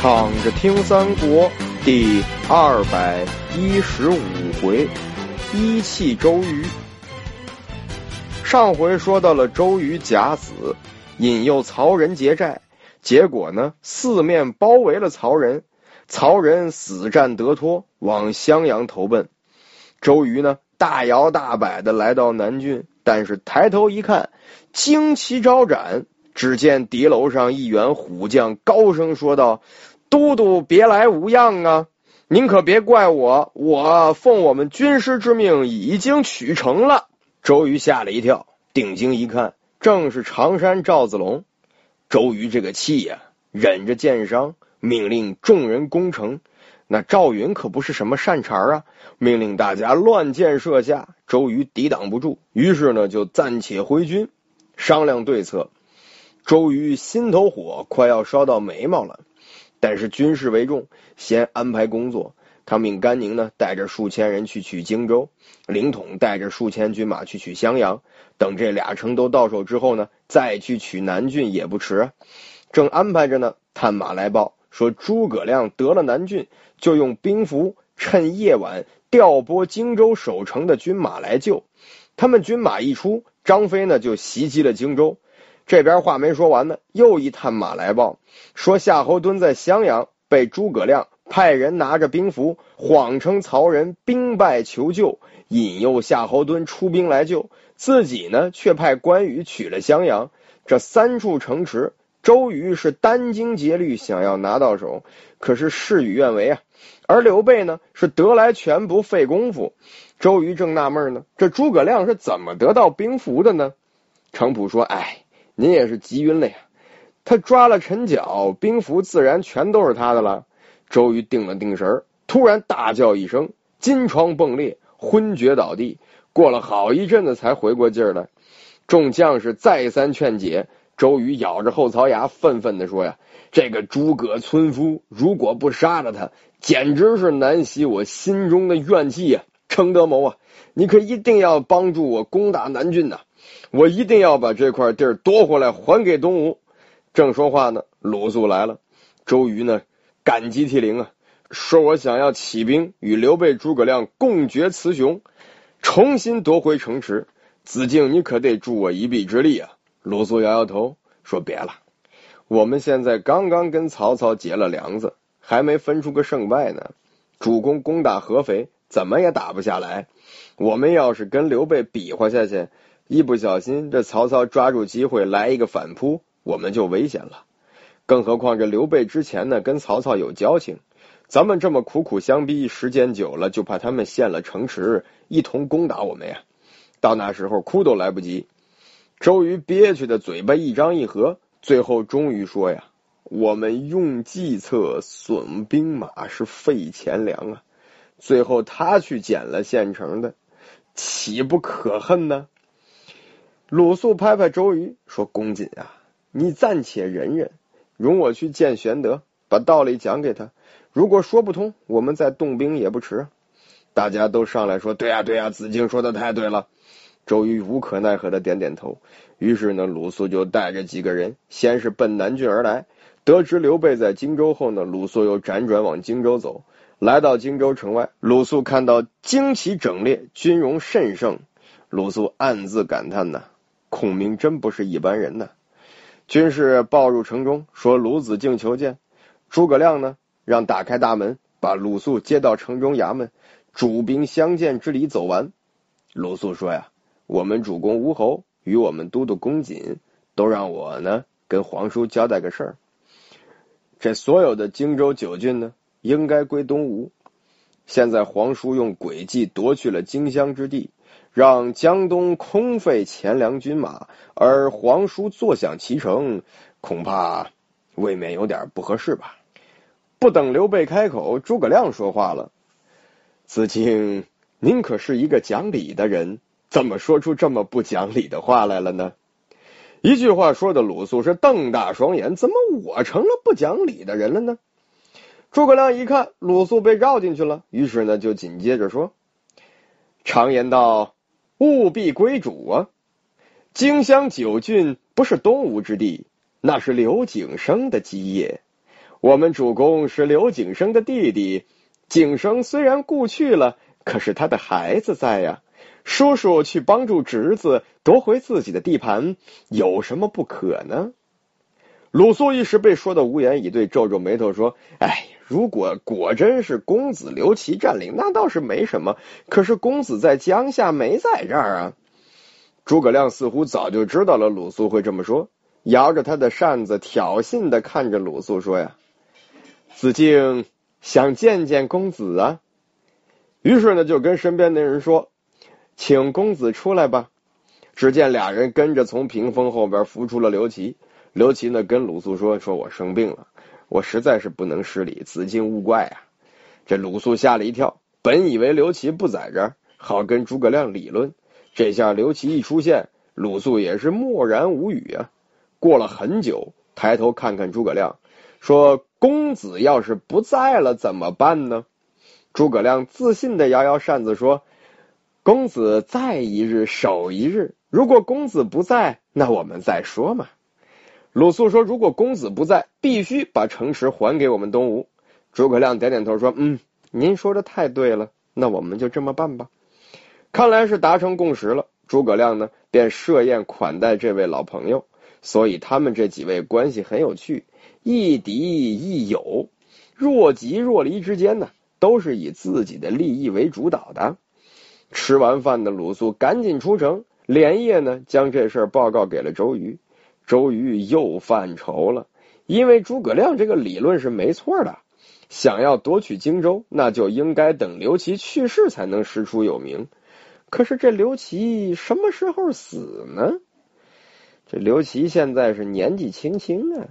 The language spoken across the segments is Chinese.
躺着听三国第二百一十五回，一气周瑜。上回说到了周瑜假死，引诱曹仁结寨，结果呢，四面包围了曹仁，曹仁死战得脱，往襄阳投奔。周瑜呢，大摇大摆的来到南郡，但是抬头一看，旌旗招展。只见敌楼上一员虎将高声说道：“都督别来无恙啊！您可别怪我，我奉我们军师之命，已经取城了。”周瑜吓了一跳，定睛一看，正是常山赵子龙。周瑜这个气呀，忍着箭伤，命令众人攻城。那赵云可不是什么善茬啊，命令大家乱箭射下。周瑜抵挡不住，于是呢，就暂且回军，商量对策。周瑜心头火快要烧到眉毛了，但是军事为重，先安排工作。他命甘宁呢带着数千人去取荆州，凌统带着数千军马去取襄阳。等这俩城都到手之后呢，再去取南郡也不迟。正安排着呢，探马来报说诸葛亮得了南郡，就用兵符趁夜晚调拨荆州守城的军马来救。他们军马一出，张飞呢就袭击了荆州。这边话没说完呢，又一探马来报说夏侯惇在襄阳被诸葛亮派人拿着兵符，谎称曹仁兵败求救，引诱夏侯惇出兵来救，自己呢却派关羽取了襄阳。这三处城池，周瑜是殚精竭虑想要拿到手，可是事与愿违啊。而刘备呢是得来全不费功夫。周瑜正纳闷呢，这诸葛亮是怎么得到兵符的呢？程普说：“哎。”您也是急晕了呀！他抓了陈角，兵符自然全都是他的了。周瑜定了定神，突然大叫一声，金疮迸裂，昏厥倒地。过了好一阵子才回过劲儿来。众将士再三劝解，周瑜咬着后槽牙，愤愤的说：“呀，这个诸葛村夫，如果不杀了他，简直是难洗我心中的怨气呀！程德谋啊，你可一定要帮助我攻打南郡呐！”我一定要把这块地儿夺回来，还给东吴。正说话呢，鲁肃来了。周瑜呢，感激涕零啊，说我想要起兵与刘备、诸葛亮共决雌雄，重新夺回城池。子敬，你可得助我一臂之力啊！鲁肃摇摇头说：“别了，我们现在刚刚跟曹操结了梁子，还没分出个胜败呢。主公攻打合肥，怎么也打不下来。我们要是跟刘备比划下去。”一不小心，这曹操抓住机会来一个反扑，我们就危险了。更何况这刘备之前呢跟曹操有交情，咱们这么苦苦相逼，时间久了，就怕他们陷了城池，一同攻打我们呀。到那时候哭都来不及。周瑜憋屈的嘴巴一张一合，最后终于说呀：“我们用计策损兵马是费钱粮啊，最后他去捡了现成的，岂不可恨呢？”鲁肃拍拍周瑜说：“公瑾啊，你暂且忍忍，容我去见玄德，把道理讲给他。如果说不通，我们再动兵也不迟。”大家都上来说：“对呀，对呀，子敬说的太对了。”周瑜无可奈何的点点头。于是呢，鲁肃就带着几个人，先是奔南郡而来。得知刘备在荆州后呢，鲁肃又辗转往荆州走。来到荆州城外，鲁肃看到旌旗整列，军容甚盛，鲁肃暗自感叹呐。孔明真不是一般人呐。军士报入城中，说鲁子敬求见。诸葛亮呢，让打开大门，把鲁肃接到城中衙门，主兵相见之礼走完。鲁肃说呀：“我们主公吴侯与我们都督公瑾，都让我呢跟皇叔交代个事儿。这所有的荆州九郡呢，应该归东吴。现在皇叔用诡计夺去了荆襄之地。”让江东空费钱粮军马，而皇叔坐享其成，恐怕未免有点不合适吧？不等刘备开口，诸葛亮说话了：“子敬，您可是一个讲理的人，怎么说出这么不讲理的话来了呢？”一句话说的鲁肃是瞪大双眼：“怎么我成了不讲理的人了呢？”诸葛亮一看鲁肃被绕进去了，于是呢就紧接着说：“常言道。”务必归主啊！荆襄九郡不是东吴之地，那是刘景升的基业。我们主公是刘景升的弟弟，景升虽然故去了，可是他的孩子在呀。叔叔去帮助侄子夺回自己的地盘，有什么不可呢？”鲁肃一时被说的无言以对，皱皱眉头说：“哎，如果果真是公子刘琦占领，那倒是没什么。可是公子在江夏，没在这儿啊。”诸葛亮似乎早就知道了鲁肃会这么说，摇着他的扇子，挑衅的看着鲁肃说：“呀，子敬想见见公子啊。”于是呢，就跟身边的人说：“请公子出来吧。”只见俩人跟着从屏风后边扶出了刘琦。刘琦呢，跟鲁肃说：“说我生病了，我实在是不能失礼，子敬勿怪啊。”这鲁肃吓了一跳，本以为刘琦不在这儿，好跟诸葛亮理论。这下刘琦一出现，鲁肃也是默然无语啊。过了很久，抬头看看诸葛亮，说：“公子要是不在了怎么办呢？”诸葛亮自信的摇摇扇子说：“公子在一日守一日，如果公子不在，那我们再说嘛。”鲁肃说：“如果公子不在，必须把城池还给我们东吴。”诸葛亮点点头说：“嗯，您说的太对了，那我们就这么办吧。”看来是达成共识了。诸葛亮呢，便设宴款待这位老朋友。所以他们这几位关系很有趣，亦敌亦友，若即若离之间呢，都是以自己的利益为主导的。吃完饭的鲁肃赶紧出城，连夜呢将这事报告给了周瑜。周瑜又犯愁了，因为诸葛亮这个理论是没错的，想要夺取荆州，那就应该等刘琦去世才能师出有名。可是这刘琦什么时候死呢？这刘琦现在是年纪轻轻啊。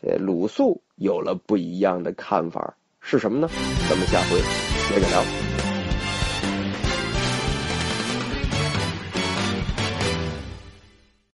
这鲁肃有了不一样的看法，是什么呢？咱们下回接着聊。